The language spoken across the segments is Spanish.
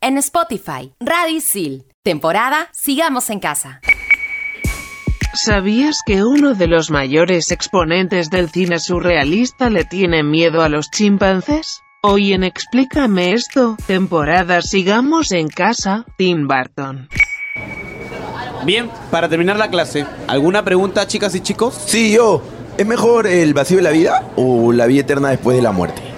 En Spotify, Radisil. Temporada Sigamos en Casa. ¿Sabías que uno de los mayores exponentes del cine surrealista le tiene miedo a los chimpancés? Hoy en Explícame esto, temporada Sigamos en Casa, Tim Burton. Bien, para terminar la clase, ¿alguna pregunta, chicas y chicos? Sí, yo. ¿Es mejor el vacío de la vida o la vida eterna después de la muerte?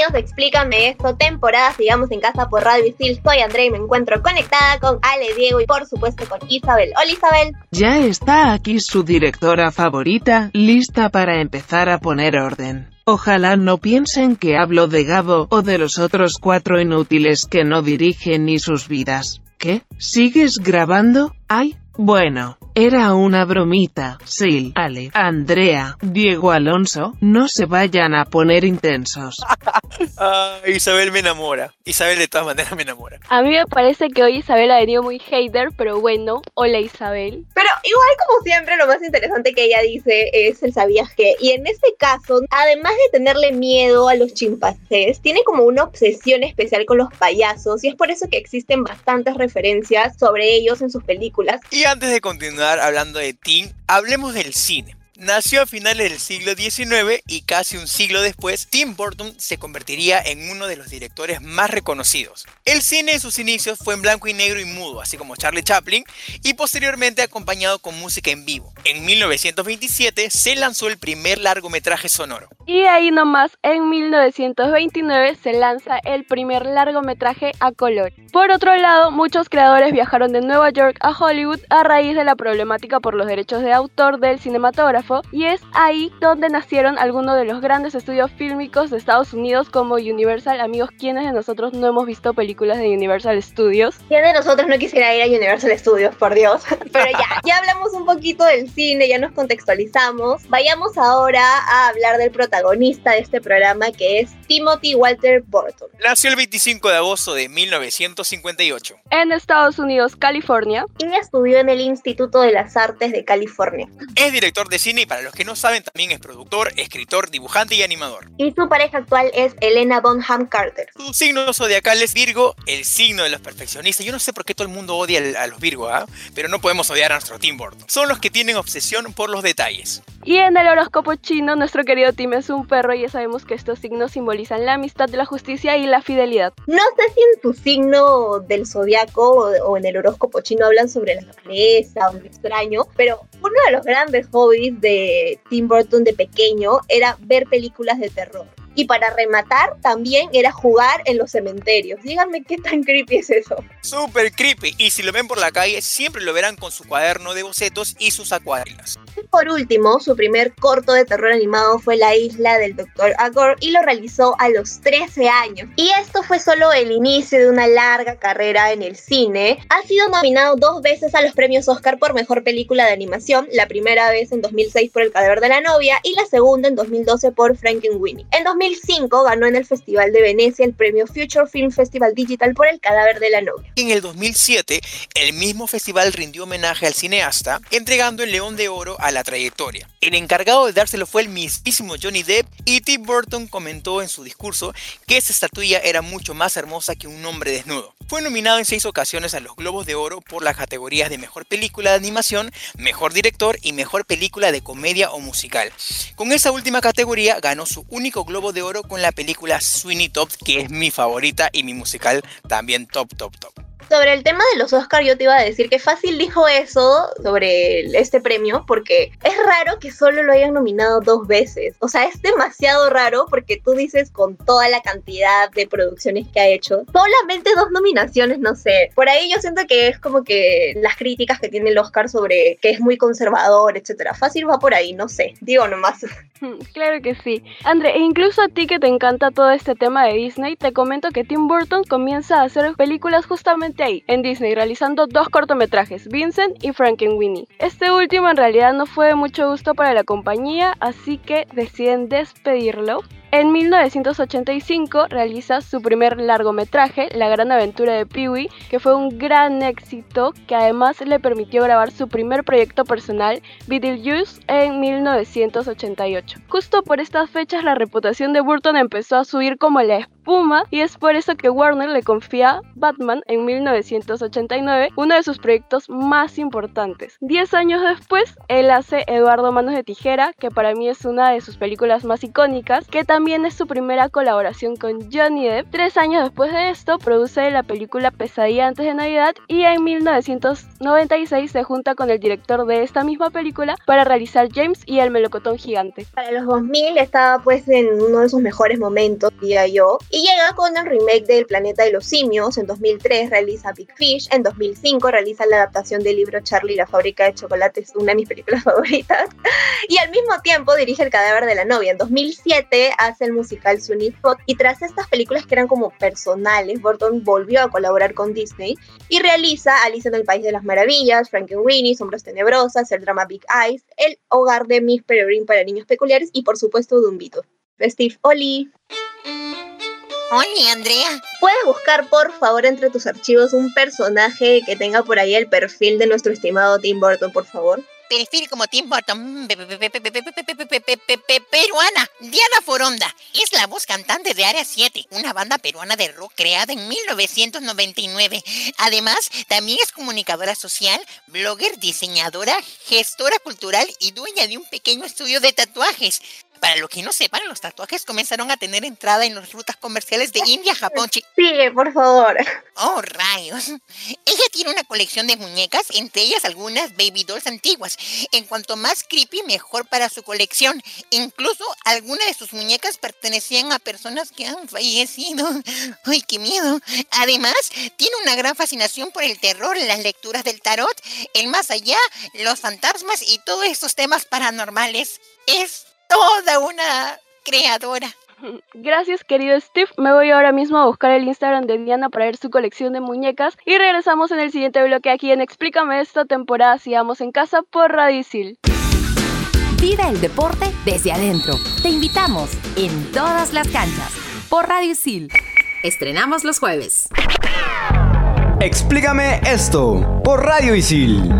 Bienvenidos Explícame esto, temporada Sigamos en Casa por Radio Isil. Soy André y me encuentro conectada con Ale, Diego y por supuesto con Isabel. Hola Isabel. Ya está aquí su directora favorita, lista para empezar a poner orden. Ojalá no piensen que hablo de Gabo o de los otros cuatro inútiles que no dirigen ni sus vidas. ¿Qué? ¿Sigues grabando? Ay, bueno, era una bromita. Sil, Ale, Andrea, Diego Alonso, no se vayan a poner intensos. Ah, Isabel me enamora. Isabel de todas maneras me enamora. A mí me parece que hoy Isabel ha venido muy hater, pero bueno, hola Isabel. Pero igual como siempre lo más interesante que ella dice es el sabías que. Y en este caso, además de tenerle miedo a los chimpancés, tiene como una obsesión especial con los payasos y es por eso que existen bastantes referencias sobre ellos en sus películas. Y antes de continuar hablando de Tim, hablemos del cine. Nació a finales del siglo XIX y casi un siglo después, Tim Burton se convertiría en uno de los directores más reconocidos. El cine en sus inicios fue en blanco y negro y mudo, así como Charlie Chaplin, y posteriormente acompañado con música en vivo. En 1927 se lanzó el primer largometraje sonoro. Y ahí nomás, en 1929 se lanza el primer largometraje a color. Por otro lado, muchos creadores viajaron de Nueva York a Hollywood a raíz de la problemática por los derechos de autor del cinematógrafo, y es ahí donde nacieron algunos de los grandes estudios fílmicos de Estados Unidos como Universal. Amigos, ¿quiénes de nosotros no hemos visto películas de Universal Studios? ¿Quién de nosotros no quisiera ir a Universal Studios, por Dios? Pero ya, ya hablamos un poquito del cine, ya nos contextualizamos. Vayamos ahora a hablar del protagonista de este programa que es Timothy Walter Burton. Nació el 25 de agosto de 1958. En Estados Unidos, California. Y estudió en el Instituto de las Artes de California. Es director de cine y para los que no saben también es productor, escritor, dibujante y animador. Y su pareja actual es Elena Bonham Carter. Su signo zodiacal es Virgo, el signo de los perfeccionistas. Yo no sé por qué todo el mundo odia a los Virgo, ¿ah? pero no podemos odiar a nuestro Tim Burton. Son los que tienen obsesión por los detalles. Y en el horóscopo chino, nuestro querido Tim es un perro y ya sabemos que estos signos simbolizan la amistad, la justicia y la fidelidad. No sé si en tu signo del zodiaco o, o en el horóscopo chino hablan sobre la naturaleza o lo extraño, pero uno de los grandes hobbies de Tim Burton de pequeño era ver películas de terror. Y para rematar, también era jugar en los cementerios. Díganme qué tan creepy es eso. Súper creepy. Y si lo ven por la calle, siempre lo verán con su cuaderno de bocetos y sus acuarelas. Por último, su primer corto de terror animado fue La isla del Dr. Agor y lo realizó a los 13 años. Y esto fue solo el inicio de una larga carrera en el cine. Ha sido nominado dos veces a los premios Oscar por mejor película de animación, la primera vez en 2006 por El cadáver de la novia y la segunda en 2012 por Frankenweenie. En 2005 ganó en el Festival de Venecia el premio Future Film Festival Digital por El cadáver de la novia. En el 2007, el mismo festival rindió homenaje al cineasta, entregando el León de Oro a la trayectoria. El encargado de dárselo fue el mismísimo Johnny Depp y Tim Burton comentó en su discurso que esa estatuilla era mucho más hermosa que un hombre desnudo. Fue nominado en seis ocasiones a los Globos de Oro por las categorías de Mejor Película de Animación, Mejor Director y Mejor Película de Comedia o Musical. Con esa última categoría ganó su único Globo de Oro con la película Sweeney Todd, que es mi favorita y mi musical también top, top, top. Sobre el tema de los Oscars, yo te iba a decir que fácil dijo eso sobre este premio, porque es raro que solo lo hayan nominado dos veces. O sea, es demasiado raro porque tú dices con toda la cantidad de producciones que ha hecho, solamente dos nominaciones, no sé. Por ahí yo siento que es como que las críticas que tiene el Oscar sobre que es muy conservador, etcétera. Fácil va por ahí, no sé. Digo nomás. Claro que sí. André, e incluso a ti que te encanta todo este tema de Disney, te comento que Tim Burton comienza a hacer películas justamente en Disney, realizando dos cortometrajes, Vincent y Frankenweenie. Este último en realidad no fue de mucho gusto para la compañía, así que deciden despedirlo en 1985 realiza su primer largometraje, La gran aventura de Pee-wee, que fue un gran éxito que además le permitió grabar su primer proyecto personal, Beetlejuice, en 1988. Justo por estas fechas la reputación de Burton empezó a subir como la espuma y es por eso que Warner le confía Batman en 1989, uno de sus proyectos más importantes. Diez años después, él hace Eduardo Manos de Tijera, que para mí es una de sus películas más icónicas, que también también es su primera colaboración con Johnny Depp. Tres años después de esto, produce la película Pesadilla antes de Navidad y en 1996 se junta con el director de esta misma película para realizar James y el melocotón gigante. Para los 2000 estaba pues en uno de sus mejores momentos, diría yo, y llega con el remake del Planeta de los Simios, en 2003 realiza Big Fish, en 2005 realiza la adaptación del libro Charlie la fábrica de chocolates, una de mis películas favoritas, y al mismo tiempo dirige El cadáver de la novia. En 2007 hace el musical Sunny y tras estas películas que eran como personales, Burton volvió a colaborar con Disney y realiza Alice en el País de las Maravillas, Frankenweenie, Sombras Tenebrosas, el drama Big Eyes, El Hogar de Miss Peregrine para niños peculiares y por supuesto Dumbito. Steve Oli. Hola, Andrea. ¿Puedes buscar, por favor, entre tus archivos un personaje que tenga por ahí el perfil de nuestro estimado Tim Burton, por favor? Perfil como Tim Burton, peruana. Diana Foronda es la voz cantante de Área 7, una banda peruana de rock creada en 1999. Además, también es comunicadora social, blogger, diseñadora, gestora cultural y dueña de un pequeño estudio de tatuajes. Para los que no sepan, los tatuajes comenzaron a tener entrada en las rutas comerciales de India, Japón, Sí, por favor. Oh, rayos. Ella tiene una colección de muñecas, entre ellas algunas baby dolls antiguas. En cuanto más creepy, mejor para su colección. Incluso algunas de sus muñecas pertenecían a personas que han fallecido. ¡Ay, qué miedo! Además, tiene una gran fascinación por el terror, las lecturas del tarot, el más allá, los fantasmas y todos estos temas paranormales. Es toda una creadora. Gracias querido Steve, me voy ahora mismo a buscar el Instagram de Diana para ver su colección de muñecas y regresamos en el siguiente bloque aquí en Explícame esta temporada Sigamos en casa por Radicil. Vive el deporte desde adentro. Te invitamos en todas las canchas por Radio Isil. Estrenamos los jueves. Explícame esto por Radio Isil.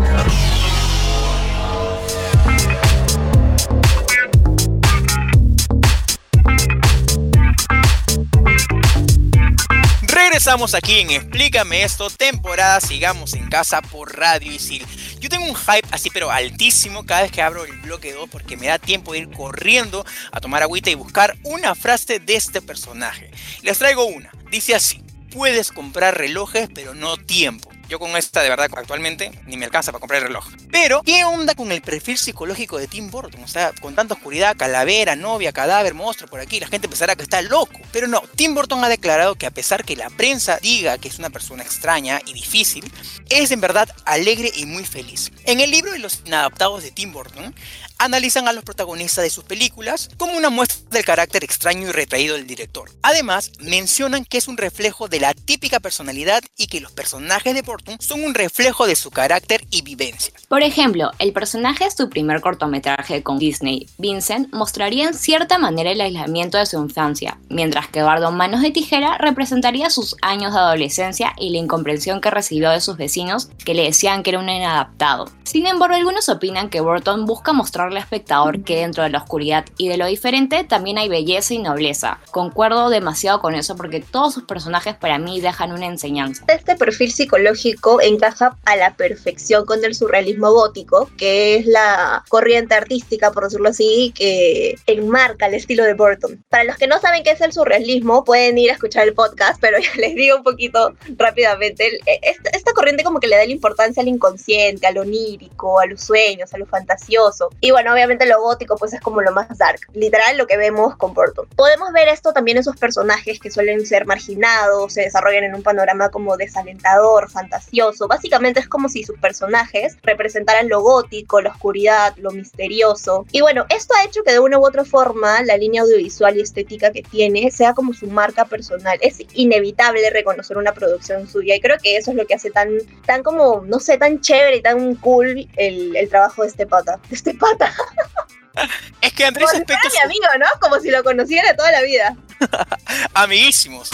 Regresamos aquí en Explícame esto, temporada Sigamos en Casa por Radio Isil. Yo tengo un hype así pero altísimo cada vez que abro el bloque 2 porque me da tiempo de ir corriendo a tomar agüita y buscar una frase de este personaje. Les traigo una, dice así, puedes comprar relojes pero no tiempo. Yo con esta, de verdad, actualmente ni me alcanza para comprar el reloj. Pero, ¿qué onda con el perfil psicológico de Tim Burton? O sea, con tanta oscuridad, calavera, novia, cadáver, monstruo por aquí, la gente pensará que está loco. Pero no, Tim Burton ha declarado que a pesar que la prensa diga que es una persona extraña y difícil, es en verdad alegre y muy feliz. En el libro de los inadaptados de Tim Burton, analizan a los protagonistas de sus películas como una muestra del carácter extraño y retraído del director. Además, mencionan que es un reflejo de la típica personalidad y que los personajes de Burton son un reflejo de su carácter y vivencia. Ejemplo, el personaje de su primer cortometraje con Disney, Vincent, mostraría en cierta manera el aislamiento de su infancia, mientras que Eduardo Manos de Tijera representaría sus años de adolescencia y la incomprensión que recibió de sus vecinos que le decían que era un inadaptado. Sin embargo, algunos opinan que Burton busca mostrar al espectador que dentro de la oscuridad y de lo diferente también hay belleza y nobleza. Concuerdo demasiado con eso porque todos sus personajes para mí dejan una enseñanza. Este perfil psicológico encaja a la perfección con el surrealismo gótico, que es la corriente artística, por decirlo así, que enmarca el estilo de Burton. Para los que no saben qué es el surrealismo, pueden ir a escuchar el podcast, pero ya les digo un poquito rápidamente. E, esta, esta corriente como que le da la importancia al inconsciente, a lo onírico, a los sueños, a lo fantasioso. Y bueno, obviamente lo gótico pues es como lo más dark, literal lo que vemos con Burton. Podemos ver esto también en sus personajes que suelen ser marginados, se desarrollan en un panorama como desalentador, fantasioso. Básicamente es como si sus personajes representaran lo gótico, la oscuridad, lo misterioso. Y bueno, esto ha hecho que de una u otra forma la línea audiovisual y estética que tiene sea como su marca personal. Es inevitable reconocer una producción suya y creo que eso es lo que hace tan, tan como, no sé, tan chévere y tan cool el, el trabajo de este pata. De este pata. Es que Andrés Como si fuera mi amigo, ¿no? Como si lo conociera toda la vida. Amiguísimos.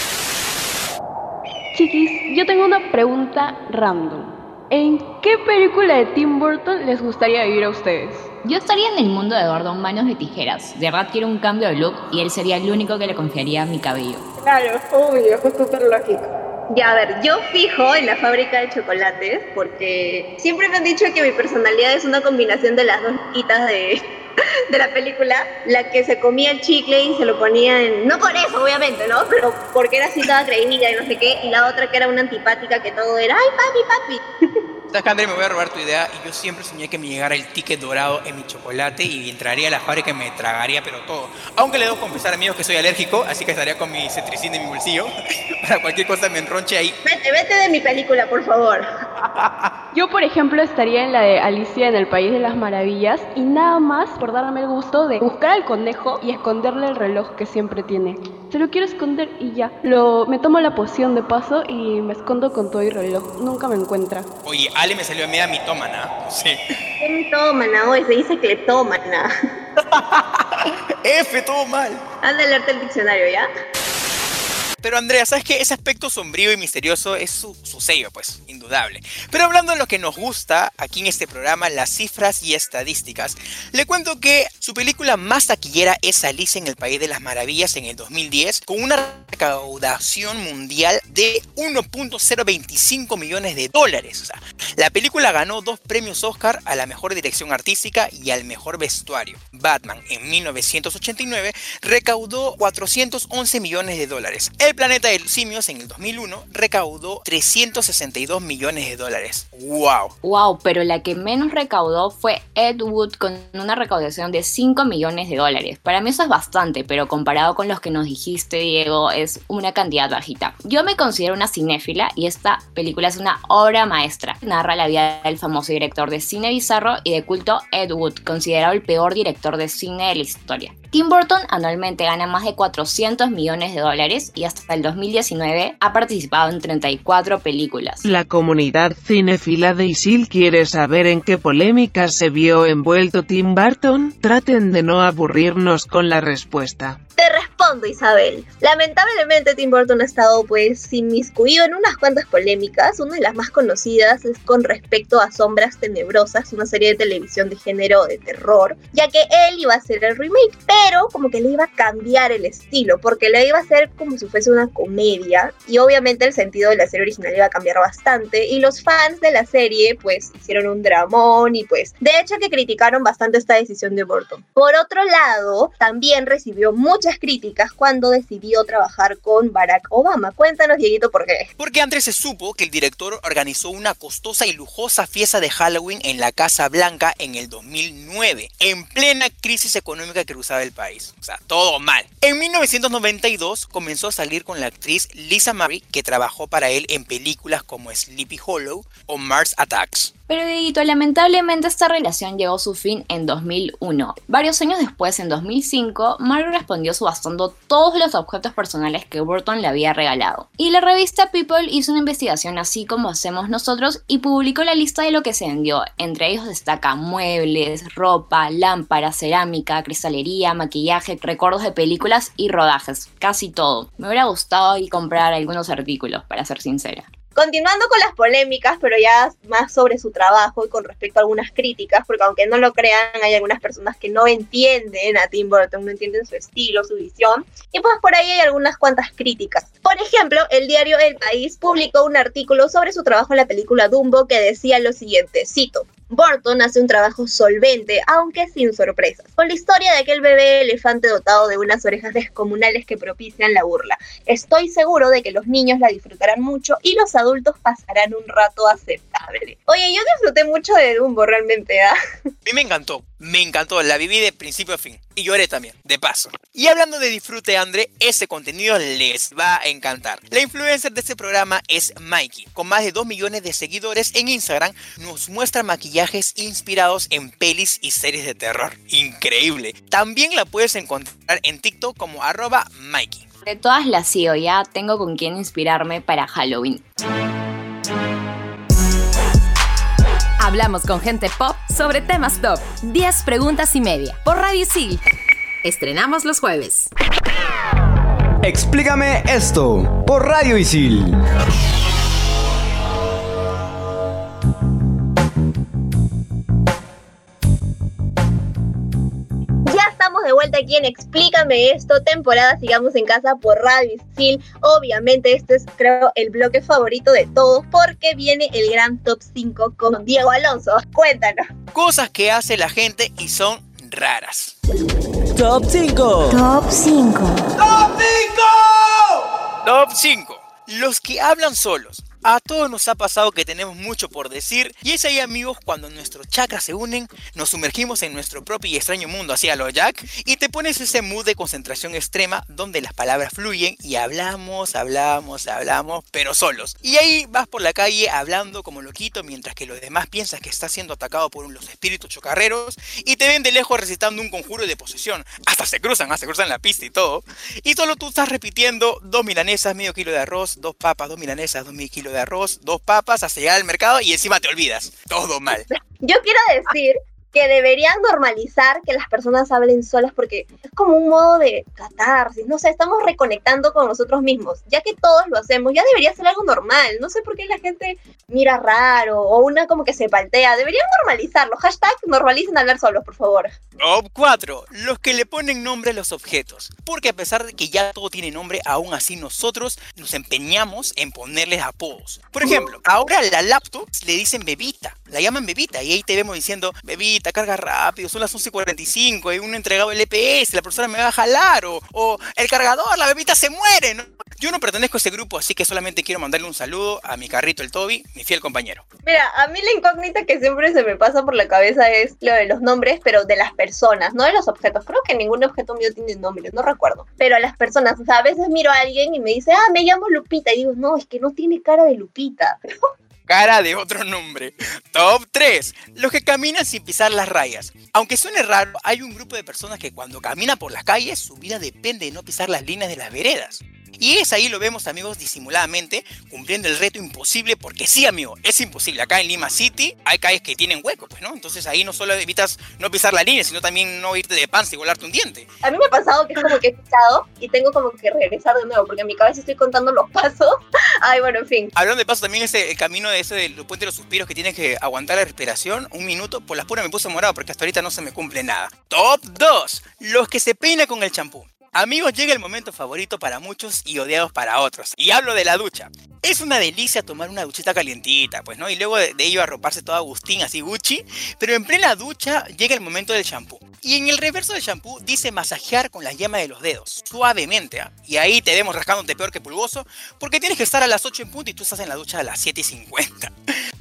Chiquis, yo tengo una pregunta random. ¿En qué película de Tim Burton les gustaría vivir a ustedes? Yo estaría en el mundo de Eduardo Manos de Tijeras. De verdad quiero un cambio de look y él sería el único que le confiaría mi cabello. Claro, obvio, es súper lógico. Ya, a ver, yo fijo en la fábrica de chocolates porque siempre me han dicho que mi personalidad es una combinación de las dos quitas de, de la película, la que se comía el chicle y se lo ponía en... No por eso, obviamente, ¿no? Pero porque era así toda creída y no sé qué, y la otra que era una antipática que todo era, ay, papi, papi. ¿Sabes qué, André? Me voy a robar tu idea y yo siempre soñé que me llegara el ticket dorado en mi chocolate y entraría a la fábrica y me tragaría pero todo. Aunque le debo confesar, amigos, que soy alérgico, así que estaría con mi cetricina en mi bolsillo para cualquier cosa me enronche ahí. Vete, vete de mi película, por favor. Yo, por ejemplo, estaría en la de Alicia en el País de las Maravillas y nada más por darme el gusto de buscar al conejo y esconderle el reloj que siempre tiene. Se lo quiero esconder y ya. Lo, me tomo la poción de paso y me escondo con todo y reloj. Nunca me encuentra. Oye, Ale me salió a media mitómana. Sí. ¿Qué mitómana? Hoy se dice cleptómana. F, todo mal. Anda a leerte el diccionario, ¿ya? Pero Andrea, ¿sabes qué? Ese aspecto sombrío y misterioso es su, su, sello, pues, indudable. Pero hablando de lo que nos gusta aquí en este programa, las cifras y estadísticas, le cuento que su película más taquillera es Alice en el País de las Maravillas en el 2010, con una recaudación mundial de 1.025 millones de dólares. La película ganó dos premios Oscar a la mejor dirección artística y al mejor vestuario. Batman en 1989 recaudó 411 millones de dólares. El planeta de los simios en el 2001 recaudó 362 millones de dólares. ¡Wow! ¡Wow! Pero la que menos recaudó fue Ed Wood con una recaudación de 5 millones de dólares. Para mí eso es bastante, pero comparado con los que nos dijiste, Diego, es una cantidad bajita. Yo me considero una cinéfila y esta película es una obra maestra. Narra la vida del famoso director de cine bizarro y de culto Ed Wood, considerado el peor director de cine de la historia. Tim Burton anualmente gana más de 400 millones de dólares y hasta el 2019 ha participado en 34 películas. La comunidad cinéfila de Isil quiere saber en qué polémica se vio envuelto Tim Burton. Traten de no aburrirnos con la respuesta. Te respondo, Isabel. Lamentablemente Tim Burton ha estado pues inmiscuido en unas cuantas polémicas. Una de las más conocidas es con respecto a Sombras Tenebrosas, una serie de televisión de género de terror, ya que él iba a hacer el remake, pero como que le iba a cambiar el estilo, porque le iba a hacer como si fuese una comedia, y obviamente el sentido de la serie original iba a cambiar bastante, y los fans de la serie pues hicieron un dramón y pues de hecho que criticaron bastante esta decisión de Burton. Por otro lado, también recibió muchas críticas cuando decidió trabajar con Barack Obama. Cuéntanos, Dieguito, por qué. Porque antes se supo que el director organizó una costosa y lujosa fiesta de Halloween en la Casa Blanca en el 2009, en plena crisis económica que cruzaba el país. O sea, todo mal. En 1992 comenzó a salir con la actriz Lisa Murray, que trabajó para él en películas como Sleepy Hollow o Mars Attacks. Pero Dieguito, lamentablemente esta relación llegó a su fin en 2001. Varios años después, en 2005, Murray respondió subastando todos los objetos personales que Burton le había regalado. Y la revista People hizo una investigación así como hacemos nosotros y publicó la lista de lo que se vendió. Entre ellos destaca muebles, ropa, lámparas, cerámica, cristalería, maquillaje, recuerdos de películas y rodajes. Casi todo. Me hubiera gustado y comprar algunos artículos, para ser sincera. Continuando con las polémicas, pero ya más sobre su trabajo y con respecto a algunas críticas, porque aunque no lo crean, hay algunas personas que no entienden a Tim Burton, no entienden su estilo, su visión, y pues por ahí hay algunas cuantas críticas. Por ejemplo, el diario El País publicó un artículo sobre su trabajo en la película Dumbo que decía lo siguiente, cito, Burton hace un trabajo solvente, aunque sin sorpresas, con la historia de aquel bebé elefante dotado de unas orejas descomunales que propician la burla. Estoy seguro de que los niños la disfrutarán mucho y los adultos pasarán un rato aceptable. Oye, yo disfruté mucho de Dumbo realmente, ¿ah? A mí me encantó, me encantó, la viví de principio a fin. Y lloré también, de paso. Y hablando de disfrute, André, ese contenido les va a encantar. La influencer de este programa es Mikey. Con más de 2 millones de seguidores en Instagram, nos muestra maquillajes inspirados en pelis y series de terror. Increíble. También la puedes encontrar en TikTok como arroba Mikey. De todas las sigo ya, tengo con quién inspirarme para Halloween. Hablamos con gente pop sobre temas top. 10 preguntas y media. Por Radio Sil. Estrenamos los jueves. Explícame esto por Radio Isil. Aquí en Explícame esto, temporada Sigamos en Casa por Radio Isil. Obviamente este es creo el bloque favorito de todos porque viene el gran top 5 con Diego Alonso. Cuéntanos. Cosas que hace la gente y son raras. Top 5. Top 5. Top 5. Top 5. Los que hablan solos. A todos nos ha pasado que tenemos mucho por decir y es ahí amigos cuando nuestros chakras se unen, nos sumergimos en nuestro propio y extraño mundo hacia lo Jack y te pones ese mood de concentración extrema donde las palabras fluyen y hablamos, hablamos, hablamos, pero solos. Y ahí vas por la calle hablando como loquito mientras que los demás piensan que estás siendo atacado por los espíritus chocarreros y te ven de lejos recitando un conjuro de posesión. Hasta se cruzan, hasta se cruzan la pista y todo. Y solo tú estás repitiendo dos milanesas, medio kilo de arroz, dos papas, dos milanesas, dos mil kilos de arroz, dos papas hasta llegar al mercado y encima te olvidas. Todo mal. Yo quiero decir que deberían normalizar que las personas hablen solas porque es como un modo de catarsis, no sé, estamos reconectando con nosotros mismos, ya que todos lo hacemos, ya debería ser algo normal, no sé por qué la gente mira raro o una como que se paltea, deberían normalizarlo, hashtag normalicen hablar solos, por favor. Top 4. Los que le ponen nombre a los objetos. Porque a pesar de que ya todo tiene nombre, aún así nosotros nos empeñamos en ponerles apodos. Por ejemplo, ahora la laptop le dicen bebita, la llaman bebita y ahí te vemos diciendo bebita, carga rápido, son las 11.45, hay un entregado del EPS, la persona me va a jalar o, o el cargador, la bebita se muere, ¿no? Yo no pertenezco a ese grupo, así que solamente quiero mandarle un saludo a mi carrito, el Toby, mi fiel compañero. Mira, a mí la incógnita que siempre se me pasa por la cabeza es lo de los nombres, pero de las personas, no de los objetos. Creo que ningún objeto mío tiene nombre, no recuerdo. Pero a las personas, o sea, a veces miro a alguien y me dice, ah, me llamo Lupita, y digo, no, es que no tiene cara de Lupita. cara de otro nombre. Top 3. Los que caminan sin pisar las rayas. Aunque suene raro, hay un grupo de personas que cuando camina por las calles, su vida depende de no pisar las líneas de las veredas. Y es ahí lo vemos amigos disimuladamente cumpliendo el reto imposible porque sí amigo, es imposible. Acá en Lima City hay calles que tienen hueco, pues no. Entonces ahí no solo evitas no pisar la línea, sino también no irte de panza y volarte un diente. A mí me ha pasado que es como que he pisado y tengo como que regresar de nuevo porque en mi cabeza estoy contando los pasos. Ay, bueno, en fin. Hablando de pasos también ese camino de ese del puente de los suspiros que tienes que aguantar la respiración un minuto, por las puras me puse morado porque hasta ahorita no se me cumple nada. Top 2. Los que se peinan con el champú. Amigos, llega el momento favorito para muchos y odiados para otros. Y hablo de la ducha. Es una delicia tomar una duchita calientita, pues, ¿no? Y luego de, ello arroparse todo Agustín, así Gucci. Pero en plena ducha llega el momento del shampoo. Y en el reverso del shampoo dice masajear con la yema de los dedos, suavemente. ¿ah? Y ahí te vemos rascándote peor que pulgoso, porque tienes que estar a las 8 en punto y tú estás en la ducha a las 7 y 50.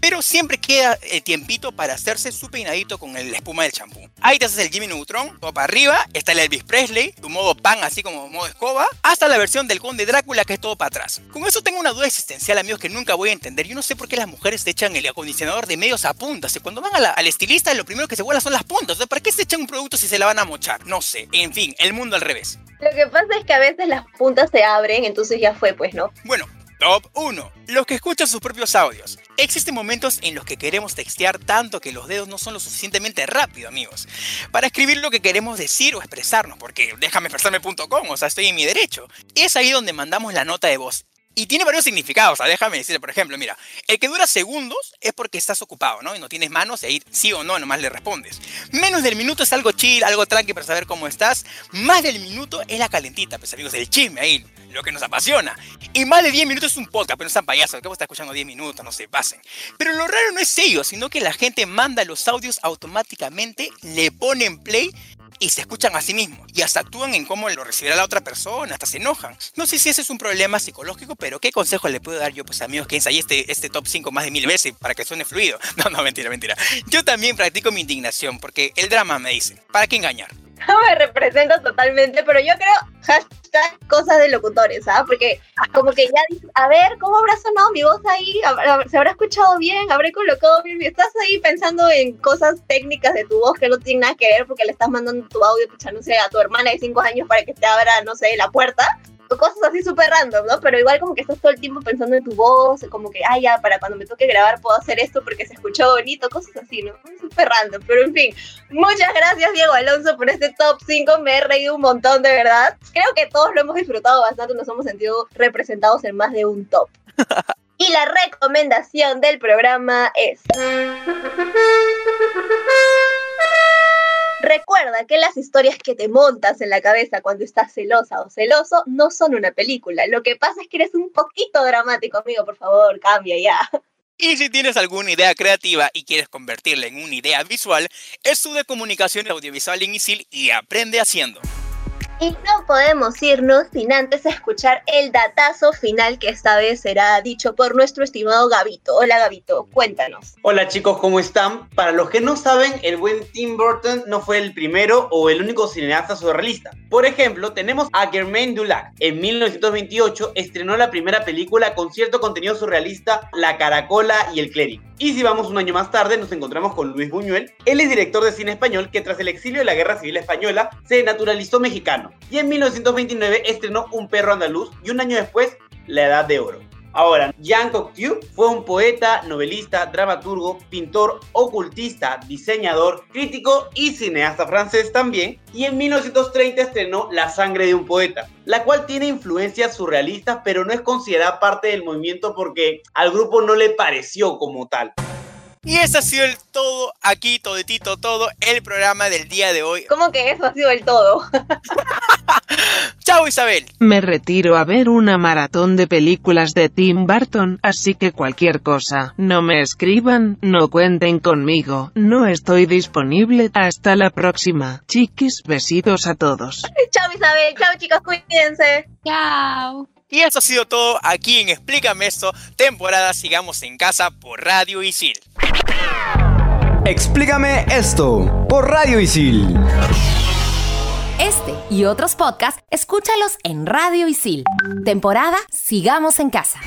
Pero siempre queda el tiempito para hacerse su peinadito con el- la espuma del champú. Ahí te haces el Jimmy Neutron, todo para arriba, está el Elvis Presley, tu modo pan así como modo escoba, hasta la versión del Conde Drácula que es todo para atrás. Con eso tengo una duda existencial, amigos, que nunca voy a entender. Yo no sé por qué las mujeres se echan el acondicionador de medios a puntas. Y cuando van a la- al estilista, lo primero que se vuela son las puntas. Entonces, ¿para qué se echan un producto si se la van a mochar? No sé. En fin, el mundo al revés. Lo que pasa es que a veces las puntas se abren, entonces ya fue, pues, ¿no? Bueno, top 1. Los que escuchan sus propios audios. Existen momentos en los que queremos textear tanto que los dedos no son lo suficientemente rápidos, amigos, para escribir lo que queremos decir o expresarnos, porque déjame expresarme.com, o sea, estoy en mi derecho. Es ahí donde mandamos la nota de voz. Y tiene varios significados, déjame decirte, por ejemplo, mira, el que dura segundos es porque estás ocupado, ¿no? Y no tienes manos y ahí sí o no, nomás le respondes. Menos del minuto es algo chill, algo tranqui para saber cómo estás. Más del minuto es la calentita, pues amigos, el chisme ahí, lo que nos apasiona. Y más de 10 minutos es un podcast, pero no están payasos, que vos estás escuchando 10 minutos, no se pasen. Pero lo raro no es ello, sino que la gente manda los audios automáticamente, le ponen play y se escuchan a sí mismos. Y hasta actúan en cómo lo recibirá la otra persona, hasta se enojan. No sé si ese es un problema psicológico, pero ¿qué consejo le puedo dar yo, pues amigos, que ensayé este, este top 5 más de mil veces para que suene fluido? No, no, mentira, mentira. Yo también practico mi indignación, porque el drama me dice, ¿para qué engañar? No me represento totalmente, pero yo creo, hashtag cosas de locutores, ¿sabes? Porque como que ya dices, a ver, ¿cómo habrá sonado mi voz ahí? ¿Se habrá escuchado bien? ¿Habré colocado bien? Estás ahí pensando en cosas técnicas de tu voz que no tienen nada que ver porque le estás mandando tu audio, no sé, a tu hermana de 5 años para que te abra, no sé, la puerta cosas así súper random, ¿no? Pero igual como que estás todo el tiempo pensando en tu voz, como que, ah, ya, para cuando me toque grabar puedo hacer esto porque se escuchó bonito, cosas así, ¿no? Súper random, pero en fin. Muchas gracias, Diego Alonso, por este top 5, me he reído un montón, de verdad. Creo que todos lo hemos disfrutado bastante, nos hemos sentido representados en más de un top. Y la recomendación del programa es... Recuerda que las historias que te montas en la cabeza cuando estás celosa o celoso no son una película. Lo que pasa es que eres un poquito dramático, amigo. Por favor, cambia ya. Y si tienes alguna idea creativa y quieres convertirla en una idea visual, estudia comunicación audiovisual en ISIL y aprende haciendo. Y no podemos irnos sin antes escuchar el datazo final que esta vez será dicho por nuestro estimado Gabito. Hola Gabito, cuéntanos. Hola chicos, ¿cómo están? Para los que no saben, el buen Tim Burton no fue el primero o el único cineasta surrealista. Por ejemplo, tenemos a Germain Dulac. En 1928 estrenó la primera película con cierto contenido surrealista, La Caracola y el Clérigo. Y si vamos un año más tarde, nos encontramos con Luis Buñuel. Él es director de cine español que tras el exilio de la Guerra Civil Española se naturalizó mexicano. Y en 1929 estrenó Un perro andaluz y un año después La Edad de Oro. Ahora, Jean Cocteau fue un poeta, novelista, dramaturgo, pintor, ocultista, diseñador, crítico y cineasta francés también. Y en 1930 estrenó La sangre de un poeta, la cual tiene influencias surrealistas, pero no es considerada parte del movimiento porque al grupo no le pareció como tal. Y eso ha sido el todo, aquí, toditito, todo, el programa del día de hoy. ¿Cómo que eso ha sido el todo? Chao Isabel. Me retiro a ver una maratón de películas de Tim Burton, así que cualquier cosa, no me escriban, no cuenten conmigo, no estoy disponible. Hasta la próxima. Chiquis, besitos a todos. Chao Isabel, chao chicos, cuídense. Chao. Y eso ha sido todo aquí en Explícame esto, temporada Sigamos en Casa por Radio Isil. Explícame esto por Radio Isil. Este y otros podcasts, escúchalos en Radio Isil. Temporada Sigamos en Casa.